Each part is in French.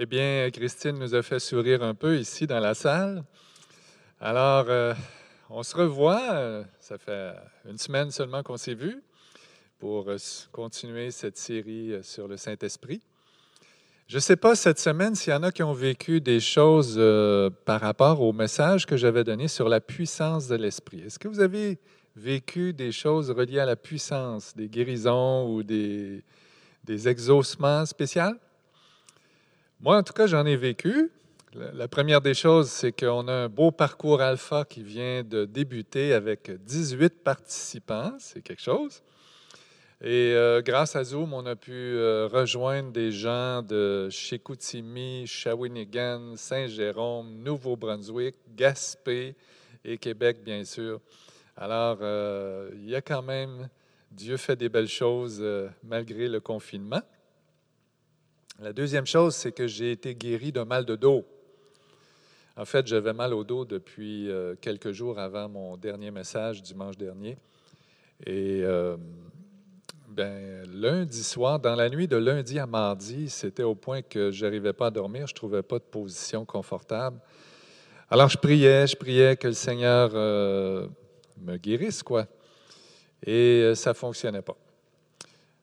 Eh bien, Christine nous a fait sourire un peu ici dans la salle. Alors, euh, on se revoit. Ça fait une semaine seulement qu'on s'est vus pour euh, continuer cette série euh, sur le Saint-Esprit. Je ne sais pas cette semaine s'il y en a qui ont vécu des choses par rapport au message que j'avais donné sur la puissance de l'Esprit. Est-ce que vous avez vécu des choses reliées à la puissance, des guérisons ou des, des exaucements spéciaux? Moi, en tout cas, j'en ai vécu. La première des choses, c'est qu'on a un beau parcours alpha qui vient de débuter avec 18 participants. C'est quelque chose. Et euh, grâce à Zoom, on a pu euh, rejoindre des gens de Chicoutimi, Shawinigan, Saint-Jérôme, Nouveau-Brunswick, Gaspé et Québec, bien sûr. Alors, euh, il y a quand même Dieu fait des belles choses malgré le confinement. La deuxième chose, c'est que j'ai été guéri d'un mal de dos. En fait, j'avais mal au dos depuis euh, quelques jours avant mon dernier message dimanche dernier. Et euh, ben, lundi soir, dans la nuit de lundi à mardi, c'était au point que je n'arrivais pas à dormir, je ne trouvais pas de position confortable. Alors je priais, je priais que le Seigneur me guérisse, quoi et euh, ça ne fonctionnait pas.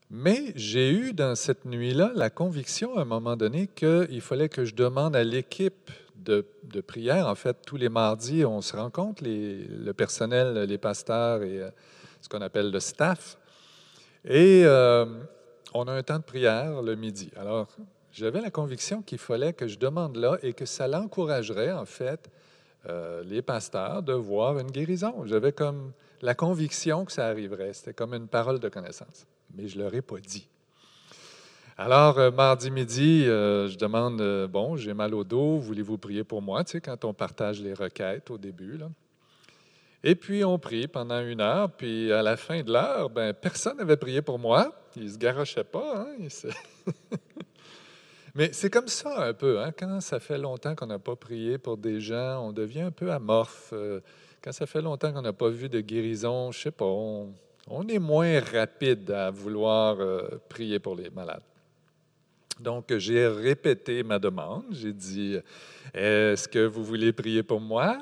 Mais j'ai eu dans cette nuit-là la conviction à un moment donné qu'il fallait que je demande à l'équipe de, prière, en fait, tous les mardis, on se rencontre, le personnel, les pasteurs et euh, ce qu'on appelle le staff. Et euh, on a un temps de prière le midi. Alors, j'avais la conviction qu'il fallait que je demande là et que ça l'encouragerait, en fait, les pasteurs de voir une guérison. J'avais comme la conviction que ça arriverait. C'était comme une parole de connaissance. Mais je ne leur ai pas dit. Alors, euh, mardi midi, euh, je demande, euh, bon, j'ai mal au dos, voulez-vous prier pour moi? Tu sais, quand on partage les requêtes au début. Là. Et puis, on prie pendant une heure, puis à la fin de l'heure, ben, personne n'avait prié pour moi. Ils ne se garochaient pas. Hein? Mais c'est comme ça un peu. Hein? Quand ça fait longtemps qu'on n'a pas prié pour des gens, on devient un peu amorphe. Quand ça fait longtemps qu'on n'a pas vu de guérison, je ne sais pas, est moins rapide à vouloir euh, prier pour les malades. Donc, j'ai répété ma demande. J'ai dit Est-ce que vous voulez prier pour moi?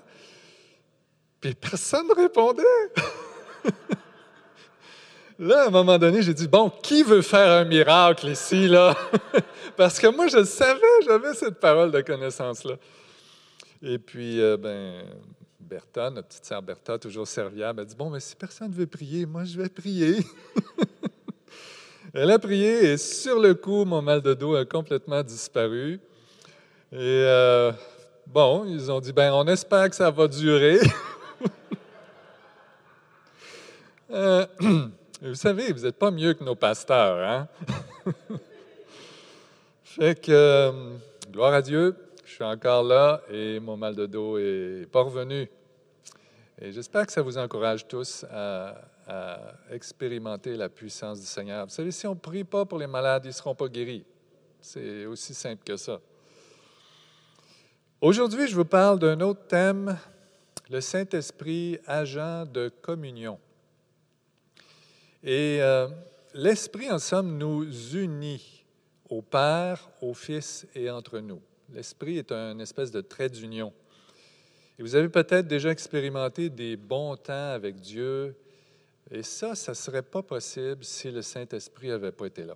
Puis personne ne répondait. Là, à un moment donné, j'ai dit Bon, qui veut faire un miracle ici, là? Parce que moi, je savais, j'avais cette parole de connaissance-là. Et puis, euh, ben, Bertha, notre petite sœur Bertha, toujours serviable, a dit Bon, mais si personne ne veut prier, moi je vais prier. Elle a prié et sur le coup, mon mal de dos a complètement disparu. Et euh, bon, ils ont dit Ben, on espère que ça va durer. Euh, vous savez, vous n'êtes pas mieux que nos pasteurs, hein? fait que, euh, gloire à Dieu, je suis encore là et mon mal de dos est pas revenu. Et j'espère que ça vous encourage tous à, expérimenter la puissance du Seigneur. Vous savez, si on ne prie pas pour les malades, ils ne seront pas guéris. C'est aussi simple que ça. Aujourd'hui, je vous parle d'un autre thème, le Saint-Esprit, agent de communion. Et euh, l'Esprit, en somme, nous unit au Père, au Fils et entre nous. L'Esprit est un espèce de trait d'union. Et vous avez peut-être déjà expérimenté des bons temps avec Dieu. Et ça, ça ne serait pas possible si le Saint-Esprit n'avait pas été là.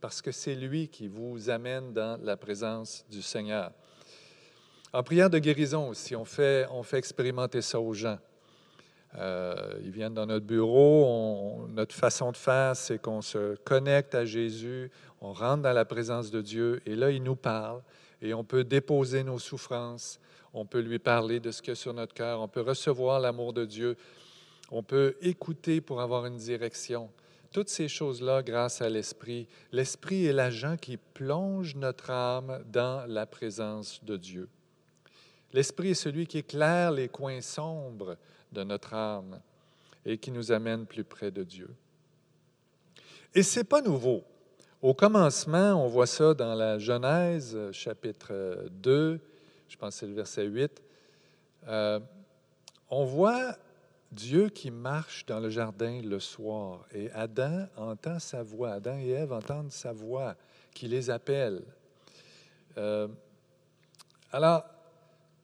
Parce que c'est lui qui vous amène dans la présence du Seigneur. En prière de guérison aussi, on fait, on fait expérimenter ça aux gens. Euh, ils viennent dans notre bureau, notre façon de faire, c'est qu'on se connecte à Jésus, on rentre dans la présence de Dieu, et là, il nous parle, et on peut déposer nos souffrances, on peut lui parler de ce qu'il y a sur notre cœur, on peut recevoir l'amour de Dieu, on peut écouter pour avoir une direction. Toutes ces choses-là grâce à l'Esprit. L'Esprit est l'agent qui plonge notre âme dans la présence de Dieu. L'Esprit est celui qui éclaire les coins sombres de notre âme et qui nous amène plus près de Dieu. Et ce n'est pas nouveau. Au commencement, on voit ça dans la Genèse, chapitre 2, je pense que c'est le verset 8. Euh, on voit Dieu qui marche dans le jardin le soir et Adam entend sa voix, Adam et Ève entendent sa voix qui les appelle. Euh, alors,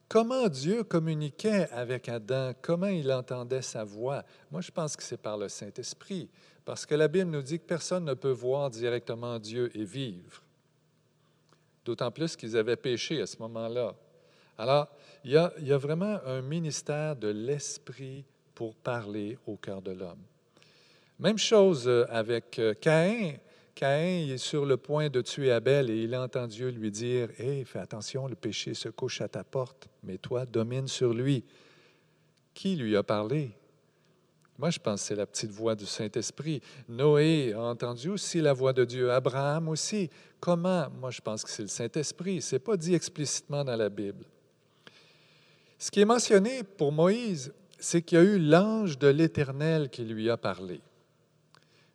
comment Dieu communiquait avec Adam, comment il entendait sa voix? Moi, je pense que c'est par le Saint-Esprit, parce que la Bible nous dit que personne ne peut voir directement Dieu et vivre. D'autant plus qu'ils avaient péché à ce moment-là. Alors, il y, a, vraiment un ministère de l'Esprit pour parler au cœur de l'homme. Même chose euh, avec euh, Caïn. Caïn est sur le point de tuer Abel et il entend Dieu lui dire Hé, fais attention, le péché se couche à ta porte, mais toi, domine sur lui. Qui lui a parlé? Moi, je pense que c'est la petite voix du Saint-Esprit. Noé a entendu aussi la voix de Dieu. Abraham aussi. Comment? Moi, je pense que c'est le Saint-Esprit. Ce n'est pas dit explicitement dans la Bible. Ce qui est mentionné pour Moïse, c'est qu'il y a eu l'ange de l'Éternel qui lui a parlé.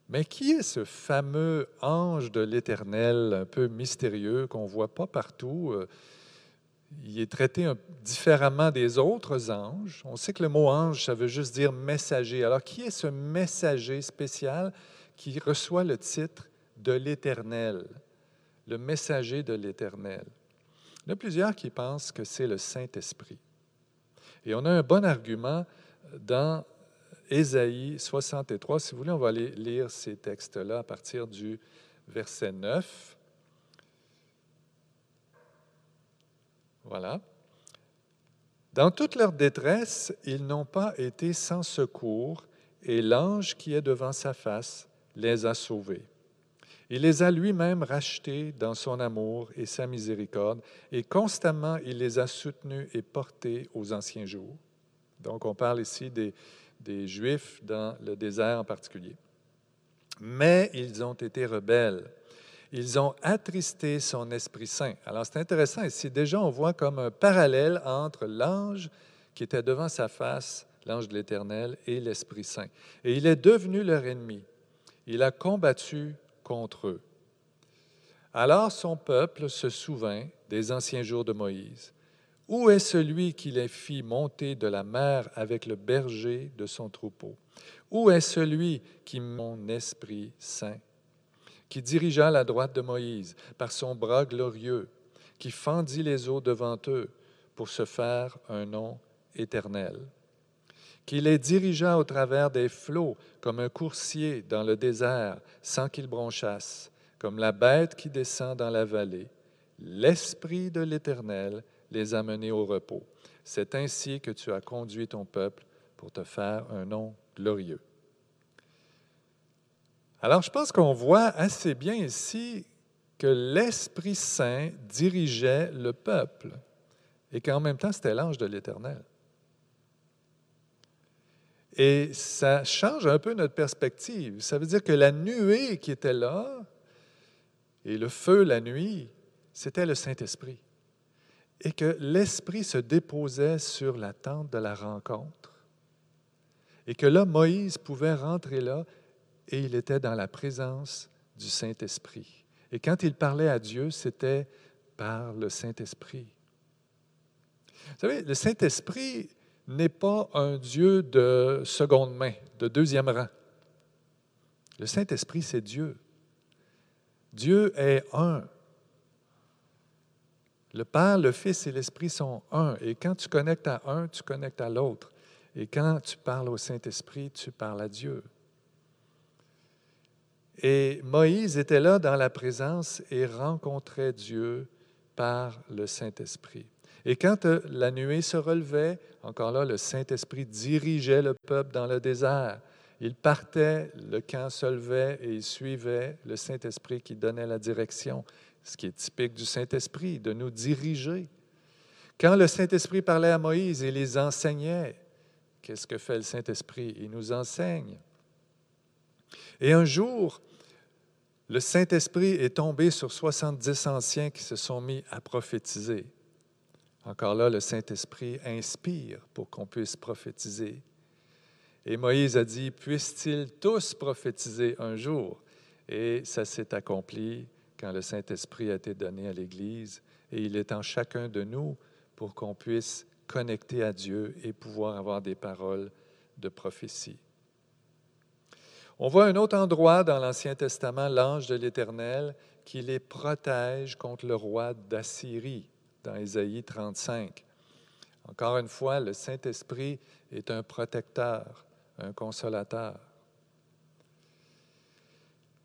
Mais qui est ce fameux ange de l'Éternel un peu mystérieux qu'on ne voit pas partout? Il est traité différemment des autres anges. On sait que le mot ange, ça veut juste dire messager. Alors, qui est ce messager spécial qui reçoit le titre de l'Éternel, le messager de l'Éternel? Il y en a plusieurs qui pensent que c'est le Saint-Esprit. Et on a un bon argument dans Ésaïe 63. Si vous voulez, on va aller lire ces textes-là à partir du verset 9. Voilà. Dans toute leur détresse, ils n'ont pas été sans secours, et l'ange qui est devant sa face les a sauvés. Il les a lui-même rachetés dans son amour et sa miséricorde, et constamment il les a soutenus et portés aux anciens jours. Donc on parle ici des, des Juifs dans le désert en particulier. Mais ils ont été rebelles. Ils ont attristé son Esprit Saint. Alors c'est intéressant ici. Déjà, on voit comme un parallèle entre l'ange qui était devant sa face, l'ange de l'Éternel, et l'Esprit Saint. Et il est devenu leur ennemi. Il a combattu contre eux. Alors son peuple se souvint des anciens jours de Moïse. Où est celui qui les fit monter de la mer avec le berger de son troupeau? Où est celui qui mon esprit saint, qui dirigea la droite de Moïse par son bras glorieux, qui fendit les eaux devant eux pour se faire un nom éternel? qui les dirigea au travers des flots comme un coursier dans le désert sans qu'ils bronchassent, comme la bête qui descend dans la vallée. L'Esprit de l'Éternel les a menés au repos. C'est ainsi que tu as conduit ton peuple pour te faire un nom glorieux. Alors, je pense qu'on voit assez bien ici que l'Esprit Saint dirigeait le peuple et qu'en même temps, c'était l'ange de l'Éternel. Et ça change un peu notre perspective. Ça veut dire que la nuée qui était là et le feu la nuit, c'était le Saint-Esprit. Et que l'Esprit se déposait sur la tente de la rencontre. Et que là, Moïse pouvait rentrer là et il était dans la présence du Saint-Esprit. Et quand il parlait à Dieu, c'était par le Saint-Esprit. Vous savez, le Saint-Esprit, n'est pas un Dieu de seconde main, de deuxième rang. Le Saint-Esprit, c'est Dieu. Dieu est un. Le Père, le Fils et l'Esprit sont un. Et quand tu connectes à un, tu connectes à l'autre. Et quand tu parles au Saint-Esprit, tu parles à Dieu. Et Moïse était là dans la présence et rencontrait Dieu par le Saint-Esprit. Et quand euh, la nuée se relevait, encore là, le Saint-Esprit dirigeait le peuple dans le désert. Il partait, le camp se levait et il suivait le Saint-Esprit qui donnait la direction, ce qui est typique du Saint-Esprit, de nous diriger. Quand le Saint-Esprit parlait à Moïse, il les enseignait. Qu'est-ce que fait le Saint-Esprit? Il nous enseigne. Et un jour, le Saint-Esprit est tombé sur 70 anciens qui se sont mis à prophétiser. Encore là, le Saint-Esprit inspire pour qu'on puisse prophétiser. Et Moïse a dit, puissent-ils tous prophétiser un jour? Et ça s'est accompli quand le Saint-Esprit a été donné à l'Église. Et il est en chacun de nous pour qu'on puisse connecter à Dieu et pouvoir avoir des paroles de prophétie. On voit un autre endroit dans l'Ancien Testament, l'ange de l'Éternel, qui les protège contre le roi d'Assyrie, dans Ésaïe 35. Encore une fois, le Saint-Esprit est un protecteur, un consolateur.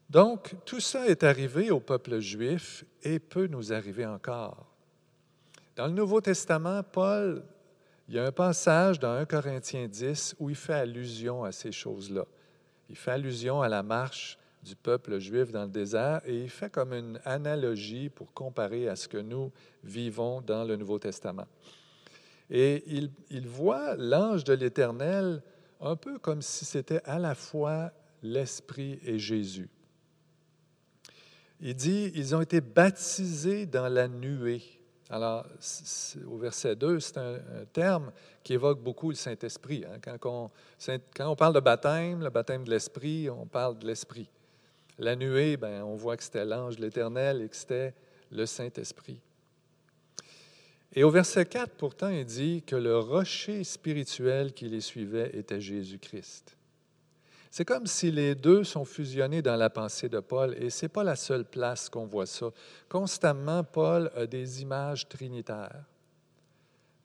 Donc, tout ça est arrivé au peuple juif et peut nous arriver encore. Dans le Nouveau Testament, Paul, il y a un passage dans 1 Corinthiens 10 où il fait allusion à ces choses-là. Il fait allusion à la marche du peuple juif dans le désert et il fait comme une analogie pour comparer à ce que nous vivons dans le Nouveau Testament. Et il, voit l'ange de l'Éternel un peu comme si c'était à la fois l'Esprit et Jésus. Il dit, ils ont été baptisés dans la nuée. Alors, au verset 2, c'est un, terme qui évoque beaucoup le Saint-Esprit. Hein. Quand, on, parle de baptême, le baptême de l'Esprit, on parle de l'Esprit. La nuée, ben, on voit que c'était l'ange de l'Éternel et que c'était le Saint-Esprit. Et au verset 4, pourtant, il dit que le rocher spirituel qui les suivait était Jésus-Christ. C'est comme si les deux sont fusionnés dans la pensée de Paul, et ce n'est pas la seule place qu'on voit ça. Constamment, Paul a des images trinitaires.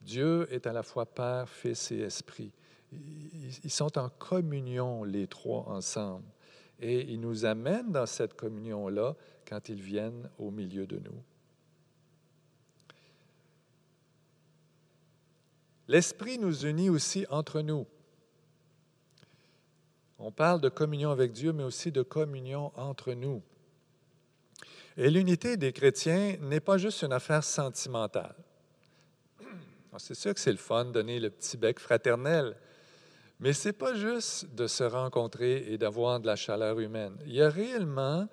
Dieu est à la fois Père, Fils et Esprit. Ils sont en communion, les trois ensemble. Et ils nous amènent dans cette communion-là quand ils viennent au milieu de nous. L'Esprit nous unit aussi entre nous. On parle de communion avec Dieu, mais aussi de communion entre nous. Et l'unité des chrétiens n'est pas juste une affaire sentimentale. C'est sûr que c'est le fun de donner le petit bec fraternel, mais ce n'est pas juste de se rencontrer et d'avoir de la chaleur humaine. Il y a réellement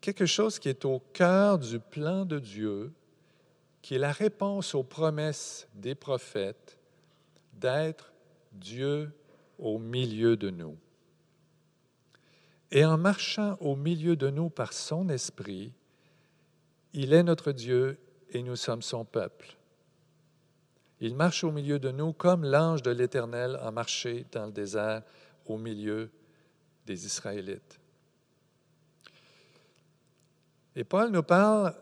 quelque chose qui est au cœur du plan de Dieu, qui est la réponse aux promesses des prophètes d'être Dieu au milieu de nous. Et en marchant au milieu de nous par son esprit, il est notre Dieu et nous sommes son peuple. Il marche au milieu de nous comme l'ange de l'Éternel a marché dans le désert au milieu des Israélites. Et Paul nous parle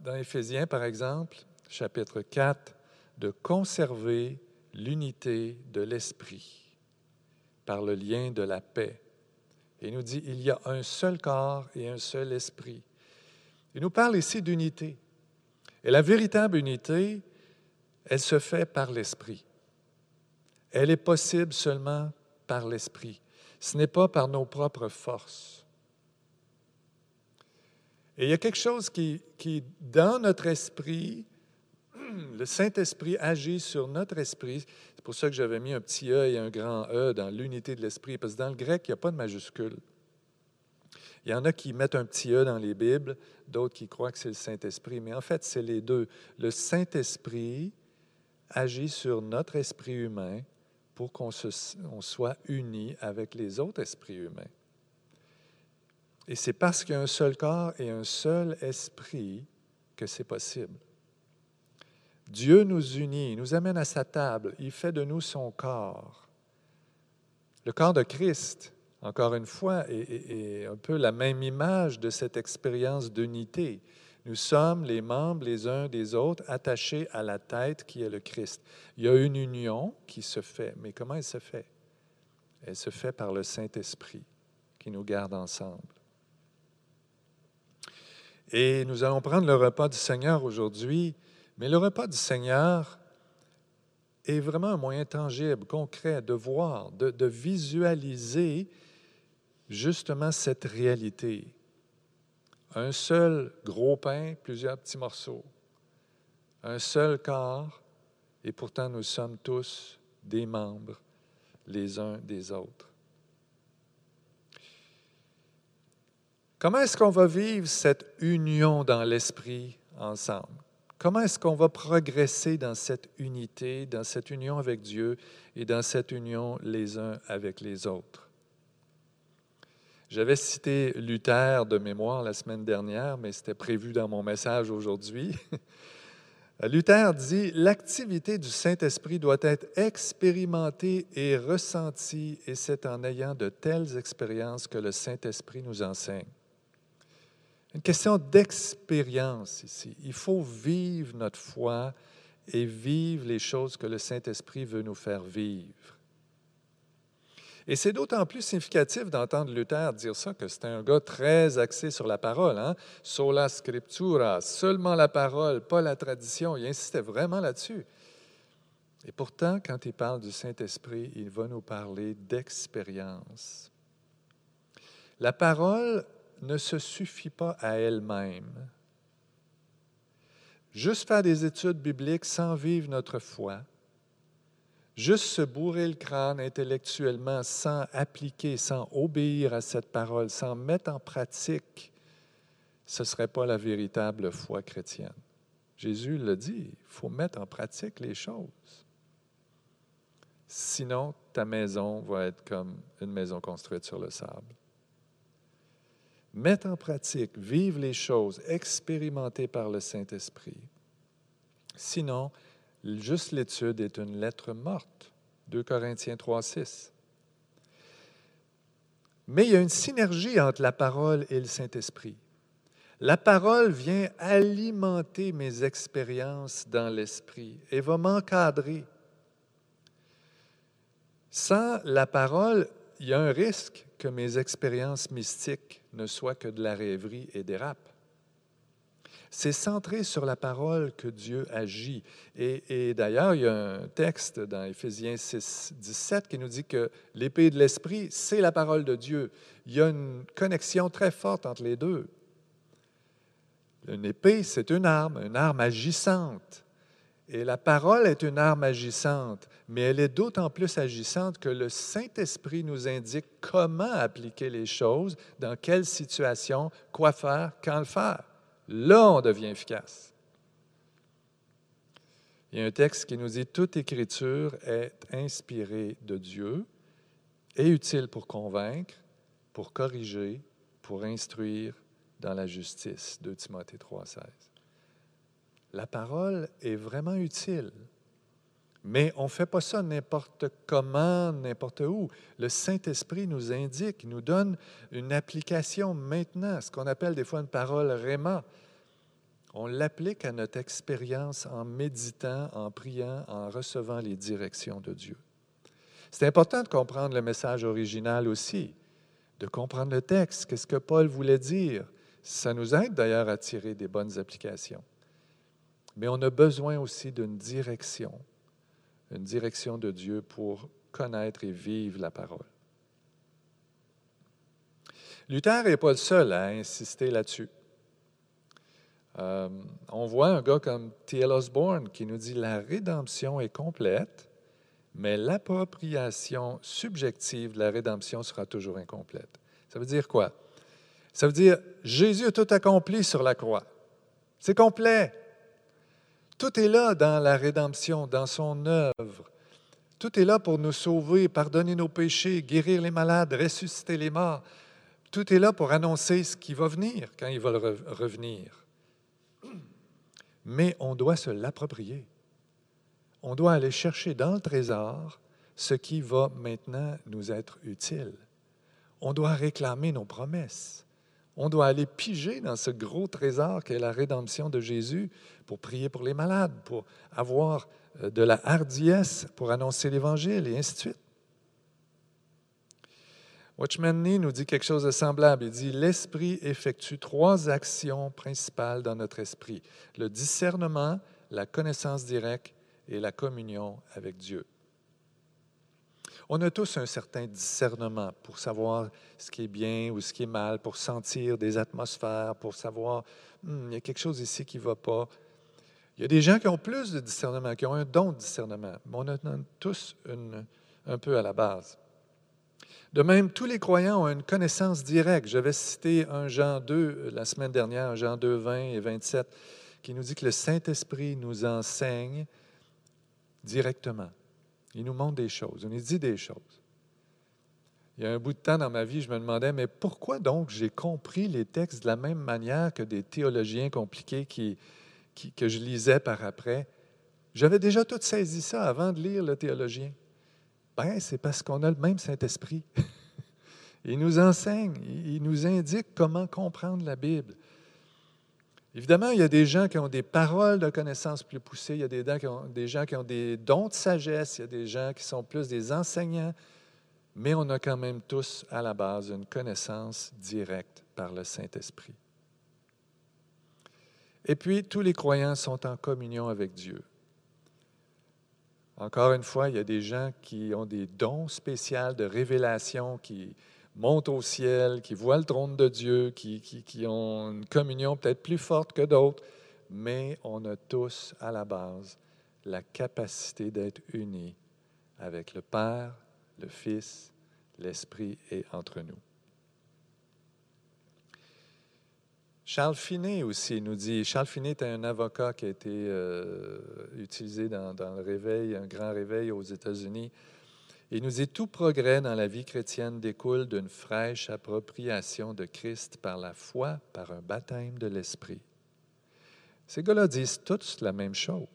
dans Éphésiens, par exemple, chapitre 4, de conserver l'unité de l'esprit par le lien de la paix. Il nous dit, il y a un seul corps et un seul esprit. Il nous parle ici d'unité. Et la véritable unité, elle se fait par l'esprit. Elle est possible seulement par l'esprit. Ce n'est pas par nos propres forces. Et il y a quelque chose qui, qui dans notre esprit, le Saint-Esprit agit sur notre esprit. C'est pour ça que j'avais mis un petit E et un grand E dans l'unité de l'esprit, parce que dans le grec, il n'y a pas de majuscule. Il y en a qui mettent un petit E dans les Bibles, d'autres qui croient que c'est le Saint-Esprit, mais en fait, c'est les deux. Le Saint-Esprit agit sur notre esprit humain pour qu'on soit unis avec les autres esprits humains. Et c'est parce qu'il y a un seul corps et un seul esprit que c'est possible. Dieu nous unit, nous amène à sa table, il fait de nous son corps. Le corps de Christ, encore une fois, est, un peu la même image de cette expérience d'unité. Nous sommes les membres les uns des autres attachés à la tête qui est le Christ. Il y a une union qui se fait, mais comment elle se fait? Elle se fait par le Saint-Esprit qui nous garde ensemble. Et nous allons prendre le repas du Seigneur aujourd'hui mais le repas du Seigneur est vraiment un moyen tangible, concret, de voir, de, visualiser justement cette réalité. Un seul gros pain, plusieurs petits morceaux. Un seul corps, et pourtant nous sommes tous des membres les uns des autres. Comment est-ce qu'on va vivre cette union dans l'esprit ensemble? Comment est-ce qu'on va progresser dans cette unité, dans cette union avec Dieu et dans cette union les uns avec les autres? J'avais cité Luther de mémoire la semaine dernière, mais c'était prévu dans mon message aujourd'hui. Luther dit, l'activité du Saint-Esprit doit être expérimentée et ressentie, et c'est en ayant de telles expériences que le Saint-Esprit nous enseigne. Une question d'expérience ici. Il faut vivre notre foi et vivre les choses que le Saint-Esprit veut nous faire vivre. Et c'est d'autant plus significatif d'entendre Luther dire ça que c'était un gars très axé sur la parole. Hein? Sola scriptura, seulement la parole, pas la tradition. Il insistait vraiment là-dessus. Et pourtant, quand il parle du Saint-Esprit, il va nous parler d'expérience. La parole ne se suffit pas à elle-même. Juste faire des études bibliques sans vivre notre foi, juste se bourrer le crâne intellectuellement sans appliquer, sans obéir à cette parole, sans mettre en pratique, ce ne serait pas la véritable foi chrétienne. Jésus le dit, il faut mettre en pratique les choses. Sinon, ta maison va être comme une maison construite sur le sable mettre en pratique, vivre les choses expérimentées par le Saint-Esprit. Sinon, juste l'étude est une lettre morte. 2 Corinthiens 3, 6. Mais il y a une synergie entre la parole et le Saint-Esprit. La parole vient alimenter mes expériences dans l'esprit et va m'encadrer. Sans la parole, il y a un risque que mes expériences mystiques ne soient que de la rêverie et dérapent. C'est centré sur la parole que Dieu agit. Et, d'ailleurs, il y a un texte dans Éphésiens 6, 17 qui nous dit que l'épée de l'Esprit, c'est la parole de Dieu. Il y a une connexion très forte entre les deux. Une épée, c'est une arme, une arme agissante. Et la parole est une arme agissante, mais elle est d'autant plus agissante que le Saint-Esprit nous indique comment appliquer les choses, dans quelle situation, quoi faire, quand le faire. Là, on devient efficace. Il y a un texte qui nous dit Toute écriture est inspirée de Dieu et utile pour convaincre, pour corriger, pour instruire dans la justice. 2 Timothée 3,16 la parole est vraiment utile. Mais on ne fait pas ça n'importe comment, n'importe où. Le Saint-Esprit nous indique, nous donne une application maintenant, ce qu'on appelle des fois une parole réma. On l'applique à notre expérience en méditant, en priant, en recevant les directions de Dieu. C'est important de comprendre le message original aussi, de comprendre le texte, qu'est-ce que Paul voulait dire. Ça nous aide d'ailleurs à tirer des bonnes applications. Mais on a besoin aussi d'une direction, une direction de Dieu pour connaître et vivre la parole. Luther n'est pas le seul à insister là-dessus. Euh, on voit un gars comme T.L. Osborne qui nous dit la rédemption est complète, mais l'appropriation subjective de la rédemption sera toujours incomplète. Ça veut dire quoi? Ça veut dire Jésus a tout accompli sur la croix. C'est complet. Tout est là dans la rédemption, dans son œuvre. Tout est là pour nous sauver, pardonner nos péchés, guérir les malades, ressusciter les morts. Tout est là pour annoncer ce qui va venir quand il va revenir. Mais on doit se l'approprier. On doit aller chercher dans le trésor ce qui va maintenant nous être utile. On doit réclamer nos promesses. On doit aller piger dans ce gros trésor qu'est la rédemption de Jésus pour prier pour les malades, pour avoir euh, de la hardiesse pour annoncer l'Évangile et ainsi de suite. Watchman Nee nous dit quelque chose de semblable. Il dit L'esprit effectue trois actions principales dans notre esprit le discernement, la connaissance directe et la communion avec Dieu. On a tous un certain discernement pour savoir ce qui est bien ou ce qui est mal, pour sentir des atmosphères, pour savoir, hmm, il y a quelque chose ici qui ne va pas. Il y a des gens qui ont plus de discernement, qui ont un don de discernement, mais on a tous un peu à la base. De même, tous les croyants ont une connaissance directe. J'avais cité un Jean 2 euh, la semaine dernière, un Jean 2, 20 et 27, qui nous dit que le Saint-Esprit nous enseigne directement. Il nous montre des choses, il nous dit des choses. Il y a un bout de temps dans ma vie, je me demandais, mais pourquoi donc j'ai compris les textes de la même manière que des théologiens compliqués qui, que je lisais par après? J'avais déjà tout saisi ça avant de lire le théologien. Ben, c'est parce qu'on a le même Saint-Esprit. il nous enseigne, il nous indique comment comprendre la Bible. Évidemment, il y a des gens qui ont des paroles de connaissance plus poussées, il y a des, gens qui ont des dons de sagesse, il y a des gens qui sont plus des enseignants, mais on a quand même tous à la base une connaissance directe par le Saint-Esprit. Et puis, tous les croyants sont en communion avec Dieu. Encore une fois, il y a des gens qui ont des dons spéciaux de révélation, qui montent au ciel, qui voient le trône de Dieu, qui, qui ont une communion peut-être plus forte que d'autres, mais on a tous à la base la capacité d'être unis avec le Père, le Fils, l'Esprit est entre nous. Charles Finet aussi nous dit, Charles Finet est un avocat qui a été euh, utilisé dans, dans, le réveil, un grand réveil aux États-Unis. Il nous dit, tout progrès dans la vie chrétienne découle d'une fraîche appropriation de Christ par la foi, par un baptême de l'Esprit. Ces gars-là disent tous la même chose.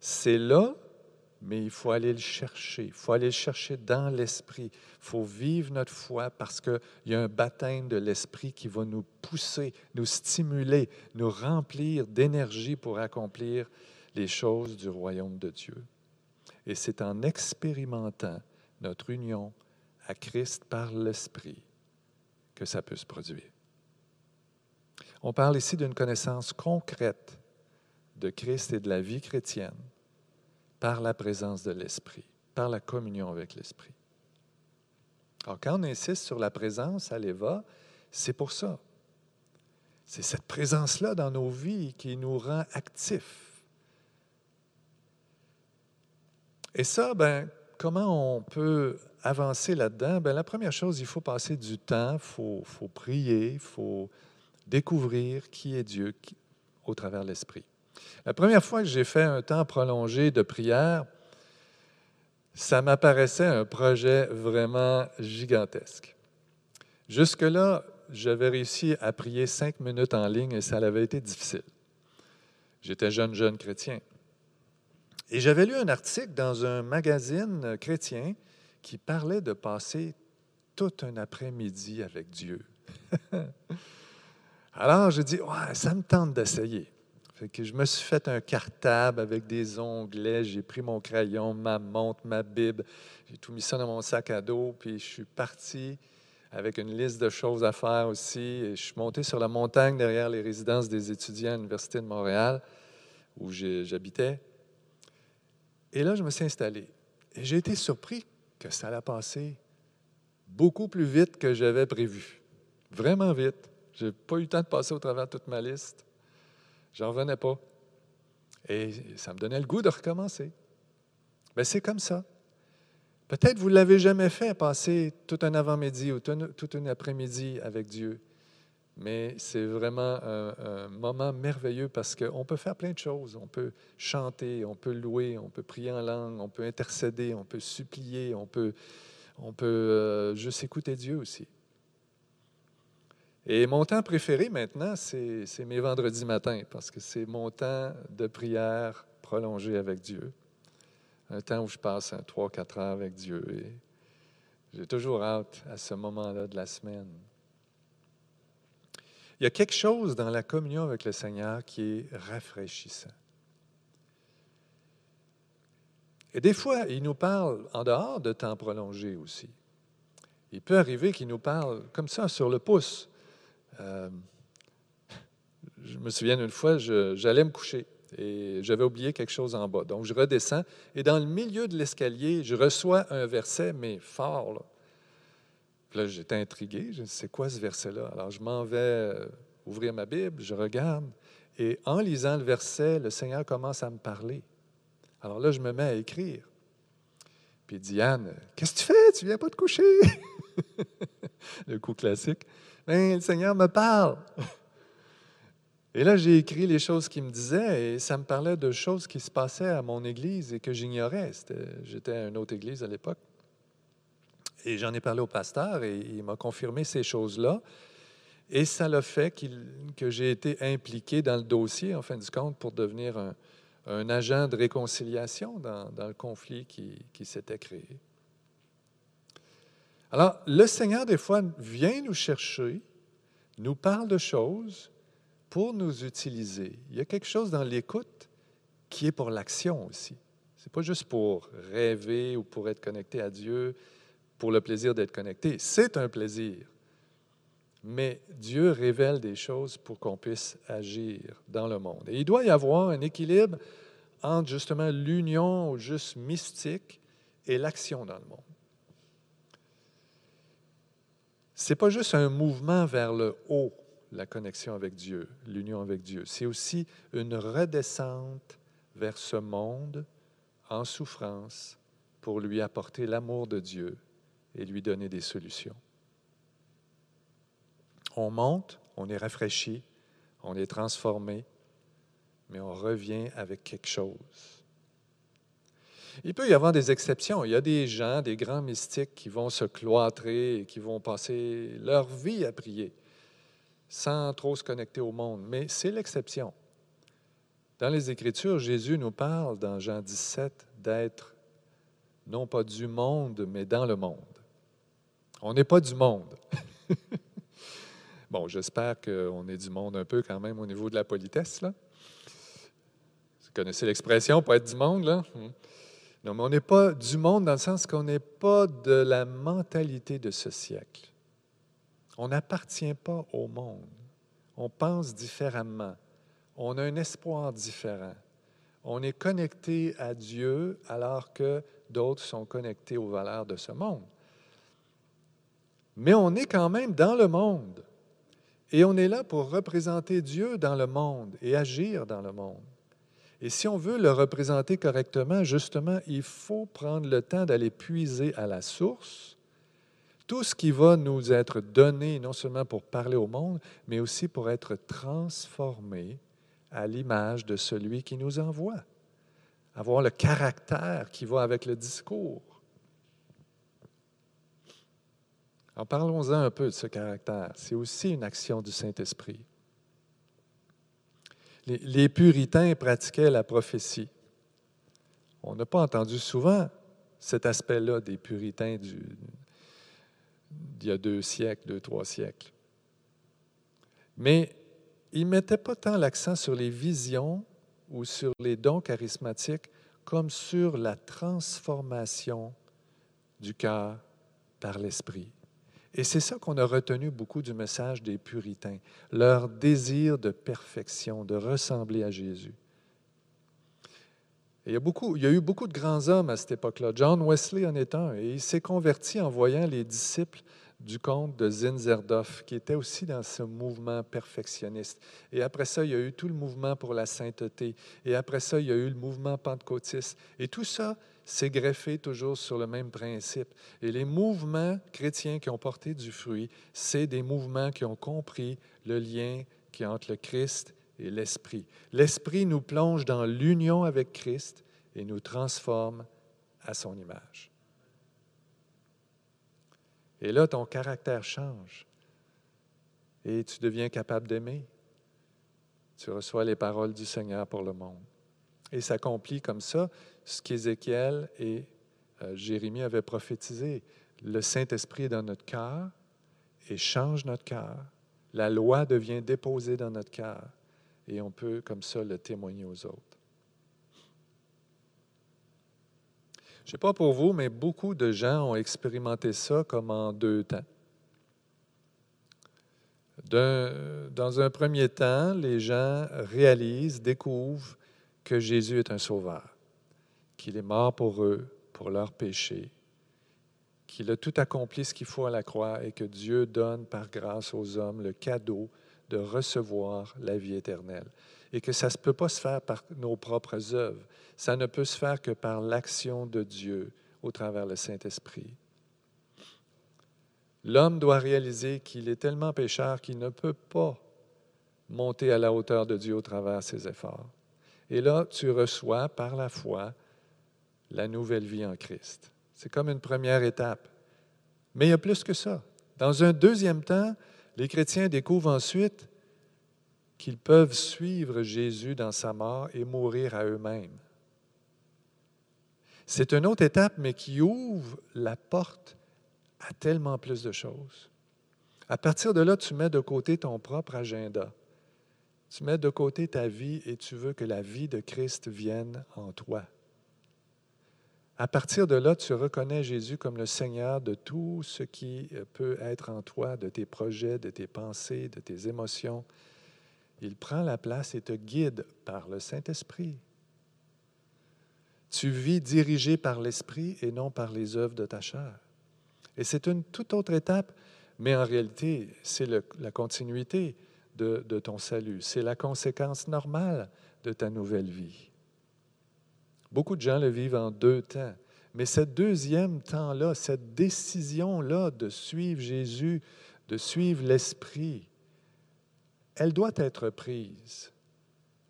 C'est là mais il faut aller le chercher. Il faut aller le chercher dans l'esprit. Il faut vivre notre foi parce qu'il y a un baptême de l'esprit qui va nous pousser, nous stimuler, nous remplir d'énergie pour accomplir les choses du royaume de Dieu. Et c'est en expérimentant notre union à Christ par l'esprit que ça peut se produire. On parle ici d'une connaissance concrète de Christ et de la vie chrétienne par la présence de l'Esprit, par la communion avec l'Esprit. Alors, quand on insiste sur la présence à l'Eva, c'est pour ça. C'est cette présence-là dans nos vies qui nous rend actifs. Et ça, ben, comment on peut avancer là-dedans? Ben, la première chose, il faut passer du temps, il faut, faut, prier, il faut découvrir qui est Dieu au travers de l'Esprit. La première fois que j'ai fait un temps prolongé de prière, ça m'apparaissait un projet vraiment gigantesque. Jusque-là, j'avais réussi à prier cinq minutes en ligne et ça avait été difficile. J'étais jeune, jeune chrétien. Et j'avais lu un article dans un magazine chrétien qui parlait de passer tout un après-midi avec Dieu. Alors, je dis, ouais, ça me tente d'essayer que je me suis fait un cartable avec des onglets, j'ai pris mon crayon, ma montre, ma Bible, j'ai tout mis ça dans mon sac à dos, puis je suis parti avec une liste de choses à faire aussi. Et je suis monté sur la montagne derrière les résidences des étudiants à l'Université de Montréal, où j'habitais. Et là, je me suis installé. Et j'ai été surpris que ça allait passer beaucoup plus vite que j'avais prévu. Vraiment vite. Je n'ai pas eu le temps de passer au travers toute ma liste. J'en revenais pas. Et ça me donnait le goût de recommencer. Mais c'est comme ça. Peut-être vous ne l'avez jamais fait, passer tout un avant-midi ou tout un après-midi avec Dieu. Mais c'est vraiment un, moment merveilleux parce qu'on peut faire plein de choses. On peut chanter, on peut louer, on peut prier en langue, on peut intercéder, on peut supplier, on peut, on peut euh, juste écouter Dieu aussi. Et mon temps préféré maintenant, c'est mes vendredis matins, parce que c'est mon temps de prière prolongé avec Dieu. Un temps où je passe 3-4 heures avec Dieu. Et j'ai toujours hâte à ce moment-là de la semaine. Il y a quelque chose dans la communion avec le Seigneur qui est rafraîchissant. Et des fois, il nous parle en dehors de temps prolongé aussi. Il peut arriver qu'il nous parle comme ça, sur le pouce. Euh, je me souviens d'une fois, j'allais me coucher et j'avais oublié quelque chose en bas. Donc, je redescends et dans le milieu de l'escalier, je reçois un verset, mais fort. Là, là j'étais intrigué. Je c'est quoi ce verset-là? Alors, je m'en vais euh, ouvrir ma Bible, je regarde et en lisant le verset, le Seigneur commence à me parler. Alors là, je me mets à écrire. Puis Diane, qu'est-ce que tu fais? Tu viens pas te coucher? le coup classique. Ben, le Seigneur me parle. Et là, j'ai écrit les choses qu'il me disait et ça me parlait de choses qui se passaient à mon église et que j'ignorais. J'étais à une autre église à l'époque. Et j'en ai parlé au pasteur et il m'a confirmé ces choses-là. Et ça l'a fait que j'ai été impliqué dans le dossier, en fin de compte, pour devenir un, agent de réconciliation dans, le conflit qui, qui s'était créé. Alors, le Seigneur, des fois, vient nous chercher, nous parle de choses pour nous utiliser. Il y a quelque chose dans l'écoute qui est pour l'action aussi. Ce n'est pas juste pour rêver ou pour être connecté à Dieu, pour le plaisir d'être connecté. C'est un plaisir. Mais Dieu révèle des choses pour qu'on puisse agir dans le monde. Et il doit y avoir un équilibre entre justement l'union juste mystique et l'action dans le monde. Ce n'est pas juste un mouvement vers le haut, la connexion avec Dieu, l'union avec Dieu. C'est aussi une redescente vers ce monde en souffrance pour lui apporter l'amour de Dieu et lui donner des solutions on monte, on est rafraîchi, on est transformé, mais on revient avec quelque chose. Il peut y avoir des exceptions. Il y a des gens, des grands mystiques qui vont se cloîtrer et qui vont passer leur vie à prier sans trop se connecter au monde, mais c'est l'exception. Dans les Écritures, Jésus nous parle dans Jean 17 d'être non pas du monde, mais dans le monde. On n'est pas du monde. Bon, j'espère qu'on est du monde un peu quand même au niveau de la politesse. Là. Vous connaissez l'expression, pas être du monde, là? Hmm. Non, mais on n'est pas du monde dans le sens qu'on n'est pas de la mentalité de ce siècle. On n'appartient pas au monde. On pense différemment. On a un espoir différent. On est connecté à Dieu alors que d'autres sont connectés aux valeurs de ce monde. Mais on est quand même dans le monde. Et on est là pour représenter Dieu dans le monde et agir dans le monde. Et si on veut le représenter correctement, justement, il faut prendre le temps d'aller puiser à la source tout ce qui va nous être donné, non seulement pour parler au monde, mais aussi pour être transformé à l'image de celui qui nous envoie. Avoir le caractère qui va avec le discours. En parlons-en un peu de ce caractère. C'est aussi une action du Saint-Esprit. Les, puritains pratiquaient la prophétie. On n'a pas entendu souvent cet aspect-là des puritains d'il y a deux siècles, deux, trois siècles. Mais ils ne mettaient pas tant l'accent sur les visions ou sur les dons charismatiques comme sur la transformation du cœur par l'esprit. Et c'est ça qu'on a retenu beaucoup du message des puritains, leur désir de perfection, de ressembler à Jésus. il, y a beaucoup, il y a eu beaucoup de grands hommes à cette époque-là. John Wesley en est un, et il s'est converti en voyant les disciples du comte de Zinzerdorf, qui était aussi dans ce mouvement perfectionniste. Et après ça, il y a eu tout le mouvement pour la sainteté. Et après ça, il y a eu le mouvement pentecôtiste. Et tout ça, c'est greffé toujours sur le même principe. Et les mouvements chrétiens qui ont porté du fruit, c'est des mouvements qui ont compris le lien qui est entre le Christ et l'Esprit. L'Esprit nous plonge dans l'union avec Christ et nous transforme à son image. Et là, ton caractère change et tu deviens capable d'aimer. Tu reçois les paroles du Seigneur pour le monde. Et s'accomplit comme ça ce qu'Ézéchiel et euh, Jérémie avaient prophétisé. Le Saint-Esprit est dans notre cœur et change notre cœur. La loi devient déposée dans notre cœur et on peut comme ça le témoigner aux autres. Je ne sais pas pour vous, mais beaucoup de gens ont expérimenté ça comme en deux temps. Dans un premier temps, les gens réalisent, découvrent que Jésus est un sauveur qu'il est mort pour eux, pour leurs péchés, qu'il a tout accompli ce qu'il faut à la croix et que Dieu donne par grâce aux hommes le cadeau de recevoir la vie éternelle. Et que ça ne peut pas se faire par nos propres œuvres. Ça ne peut se faire que par l'action de Dieu au travers le Saint-Esprit. L'homme doit réaliser qu'il est tellement pécheur qu'il ne peut pas monter à la hauteur de Dieu au travers ses efforts. Et là, tu reçois par la foi la nouvelle vie en Christ. C'est comme une première étape. Mais il y a plus que ça. Dans un deuxième temps, les chrétiens découvrent ensuite qu'ils peuvent suivre Jésus dans sa mort et mourir à eux-mêmes. C'est une autre étape, mais qui ouvre la porte à tellement plus de choses. À partir de là, tu mets de côté ton propre agenda. Tu mets de côté ta vie et tu veux que la vie de Christ vienne en toi. À partir de là, tu reconnais Jésus comme le Seigneur de tout ce qui peut être en toi, de tes projets, de tes pensées, de tes émotions. Il prend la place et te guide par le Saint-Esprit. Tu vis dirigé par l'Esprit et non par les œuvres de ta chair. Et c'est une toute autre étape, mais en réalité, c'est la continuité de, ton salut. C'est la conséquence normale de ta nouvelle vie. Beaucoup de gens le vivent en deux temps. Mais ce deuxième temps-là, cette décision-là de suivre Jésus, de suivre l'Esprit, elle doit être prise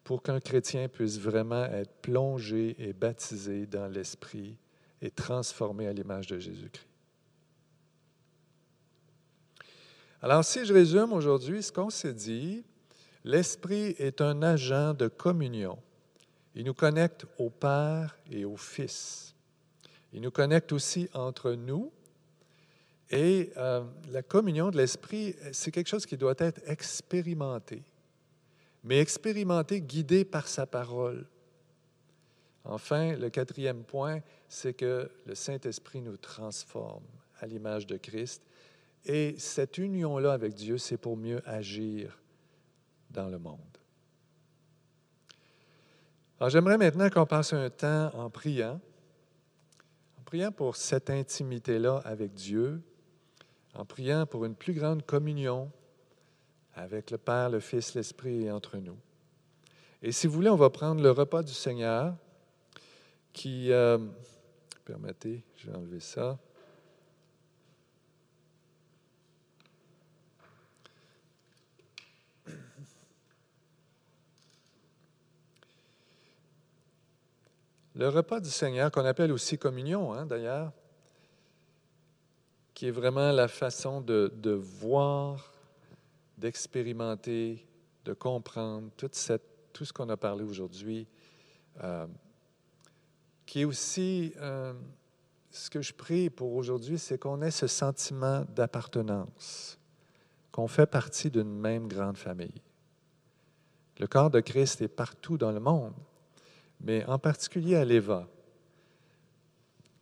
pour qu'un chrétien puisse vraiment être plongé et baptisé dans l'Esprit et transformé à l'image de Jésus-Christ. Alors, si je résume aujourd'hui ce qu'on s'est dit, l'Esprit est un agent de communion. Il nous connecte au Père et au Fils. Il nous connecte aussi entre nous. Et euh, la communion de l'Esprit, c'est quelque chose qui doit être expérimenté mais expérimenter guidé par sa parole. Enfin, le quatrième point, c'est que le Saint-Esprit nous transforme à l'image de Christ. Et cette union-là avec Dieu, c'est pour mieux agir dans le monde. Alors, j'aimerais maintenant qu'on passe un temps en priant, en priant pour cette intimité-là avec Dieu, en priant pour une plus grande communion avec le Père, le Fils, l'Esprit et entre nous. Et si vous voulez, on va prendre le repas du Seigneur qui, euh, permettez, je vais enlever ça. Le repas du Seigneur, qu'on appelle aussi communion, hein, d'ailleurs, qui est vraiment la façon de, voir d'expérimenter, de comprendre tout ce qu'on a parlé aujourd'hui, euh, qui est aussi euh, ce que je prie pour aujourd'hui, c'est qu'on ait ce sentiment d'appartenance, qu'on fait partie d'une même grande famille. Le corps de Christ est partout dans le monde, mais en particulier à l'Éva.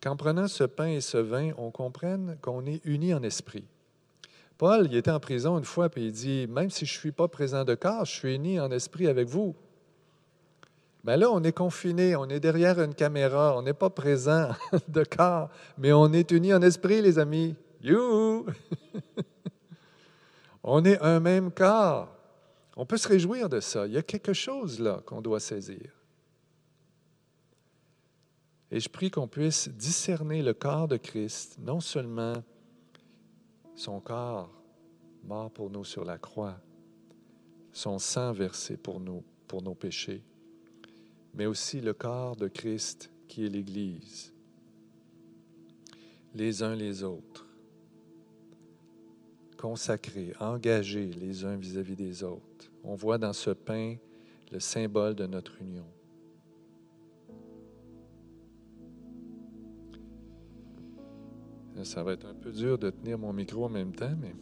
Qu'en prenant ce pain et ce vin, on comprenne qu'on est unis en esprit. Paul, il était en prison une fois, puis il dit, même si je ne suis pas présent de corps, je suis uni en esprit avec vous. Mais là, on est confiné, on est derrière une caméra, on n'est pas présent de corps, mais on est unis en esprit, les amis. You! on est un même corps. On peut se réjouir de ça. Il y a quelque chose là qu'on doit saisir. Et je prie qu'on puisse discerner le corps de Christ, non seulement son corps mort pour nous sur la croix, son sang versé pour nous, pour nos péchés, mais aussi le corps de Christ qui est l'Église, les uns les autres, consacrés, engagés les uns vis-à-vis des autres. On voit dans ce pain le symbole de notre union. Ça va être un peu dur de tenir mon micro en même temps, mais...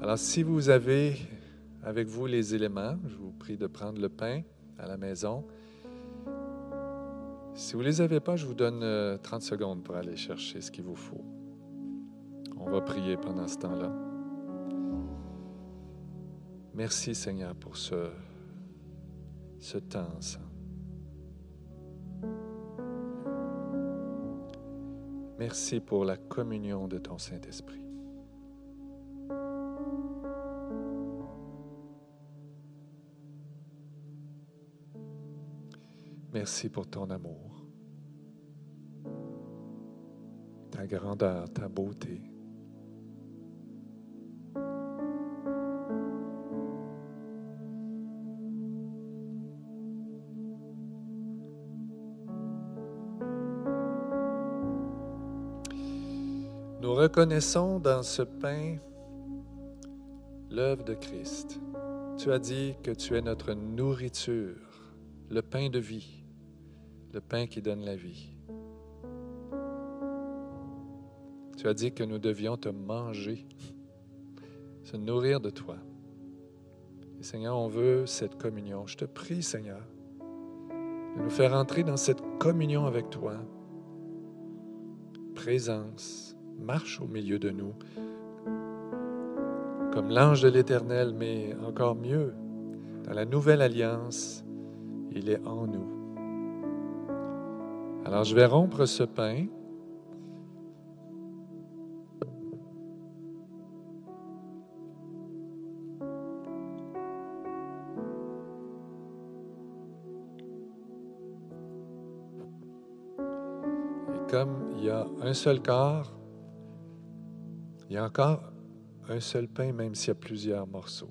Alors, si vous avez avec vous les éléments, je vous prie de prendre le pain à la maison. Si vous ne les avez pas, je vous donne 30 euh, secondes pour aller chercher ce qu'il vous faut. On va prier pendant ce temps-là. Merci Seigneur pour ce, ce temps Merci pour la communion de ton Saint-Esprit. Merci pour ton amour, ta grandeur, ta beauté. Nous reconnaissons dans ce pain l'œuvre de Christ. Tu as dit que tu es notre nourriture, le pain de vie, le pain qui donne la vie. Tu as dit que nous devions te manger, se nourrir de toi. Seigneur, on veut cette communion. Je te prie, Seigneur, de nous faire entrer dans cette communion avec toi. Présence, marche au milieu de nous, comme l'ange de l'Éternel, mais encore mieux, dans la nouvelle alliance, il est en nous. Alors je vais rompre ce pain. Comme il y a un seul corps, il y a encore un seul pain, même s'il y a plusieurs morceaux.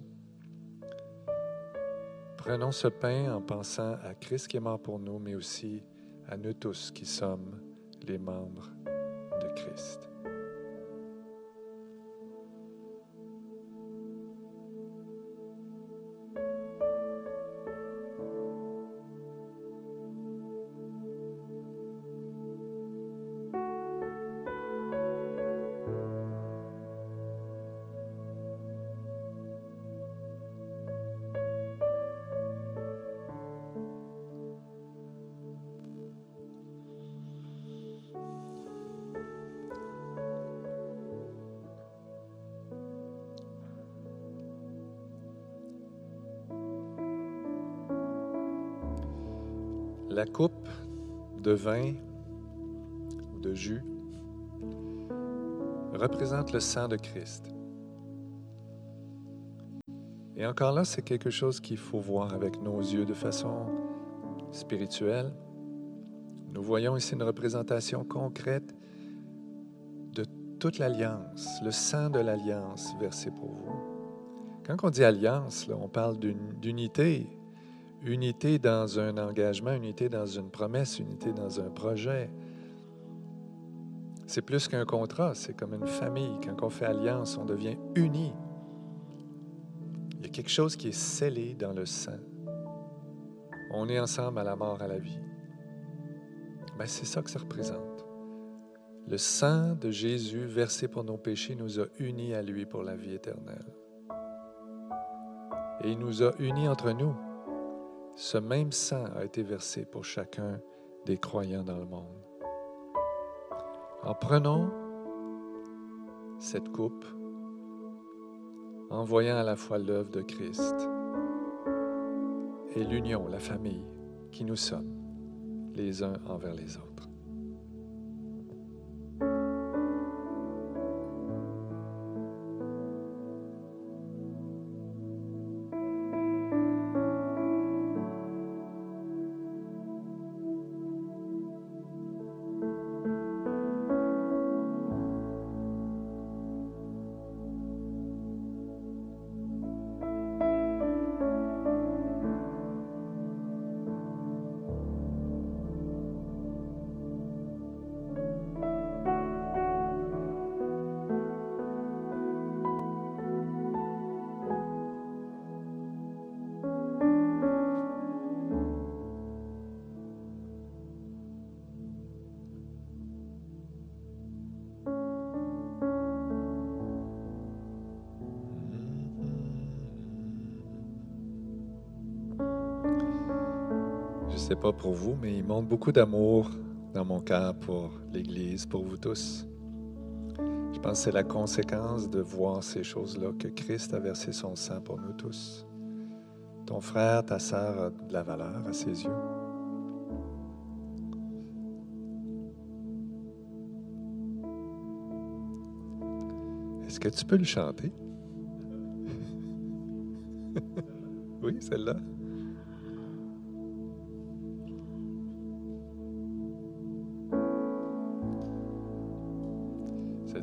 Prenons ce pain en pensant à Christ qui est mort pour nous, mais aussi à nous tous qui sommes les membres de Christ. La coupe de vin ou de jus représente le sang de Christ. Et encore là, c'est quelque chose qu'il faut voir avec nos yeux de façon spirituelle. Nous voyons ici une représentation concrète de toute l'alliance, le sang de l'alliance versé pour vous. Quand on dit alliance, on parle d'unité, unité dans un engagement, unité dans une promesse, unité dans un projet. C'est plus qu'un contrat, c'est comme une famille. Quand on fait alliance, on devient unis. Il y a quelque chose qui est scellé dans le sang. On est ensemble à la mort, à la vie. Ben, c'est ça que ça représente. Le sang de Jésus versé pour nos péchés nous a unis à lui pour la vie éternelle. Et il nous a unis entre nous ce même sang a été versé pour chacun des croyants dans le monde. En prenant cette coupe, en voyant à la fois l'œuvre de Christ et l'union, la famille qui nous sommes les uns envers les autres. Sais pas pour vous, mais il montre beaucoup d'amour dans mon cœur pour l'Église, pour vous tous. Je pense que c'est la conséquence de voir ces choses-là, que Christ a versé son sang pour nous tous. Ton frère, ta sœur a de la valeur à ses yeux. Est-ce que tu peux le chanter? oui, celle-là.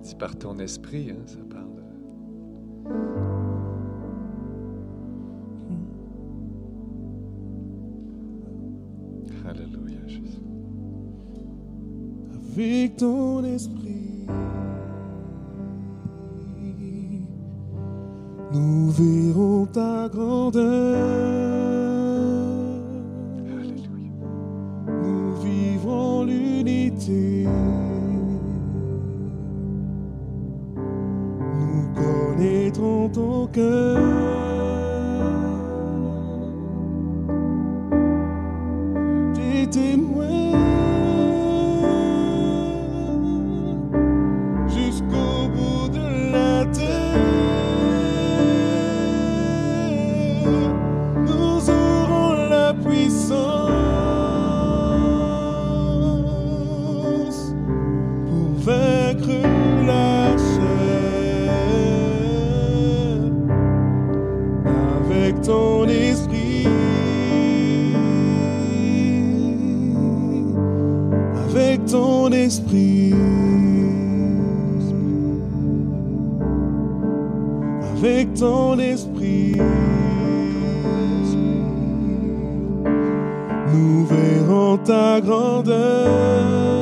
Dit par ton esprit, hein, ça parle. Avec ton esprit. Nous verrons ta grandeur.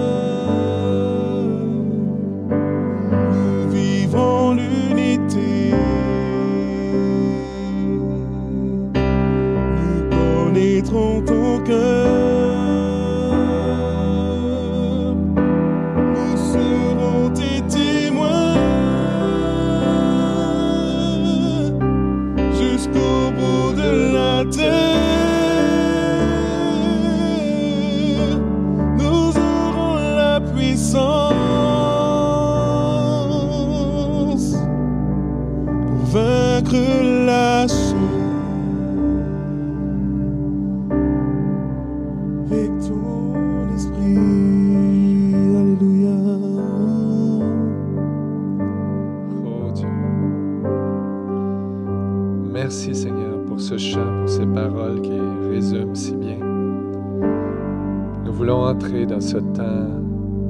Dans ce temps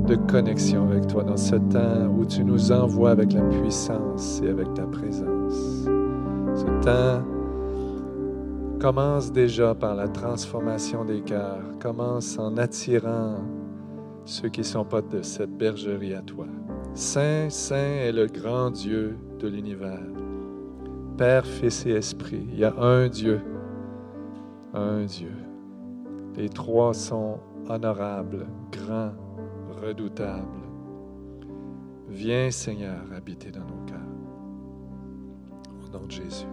de connexion avec toi, dans ce temps où tu nous envoies avec la puissance et avec ta présence. Ce temps commence déjà par la transformation des cœurs, commence en attirant ceux qui ne sont pas de cette bergerie à toi. Saint, Saint est le grand Dieu de l'univers. Père, Fils et Esprit. Il y a un Dieu. Un Dieu. Les trois sont honorables, grands, redoutables. Viens, Seigneur, habiter dans nos cœurs. Au nom de Jésus.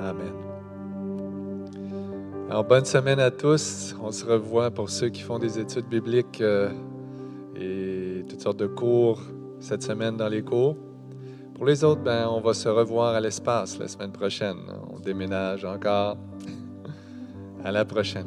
Amen. Alors, bonne semaine à tous. On se revoit pour ceux qui font des études bibliques euh, et toutes sortes de cours cette semaine dans les cours. Pour les autres, ben, on va se revoir à l'espace la semaine prochaine. On déménage encore. À la prochaine.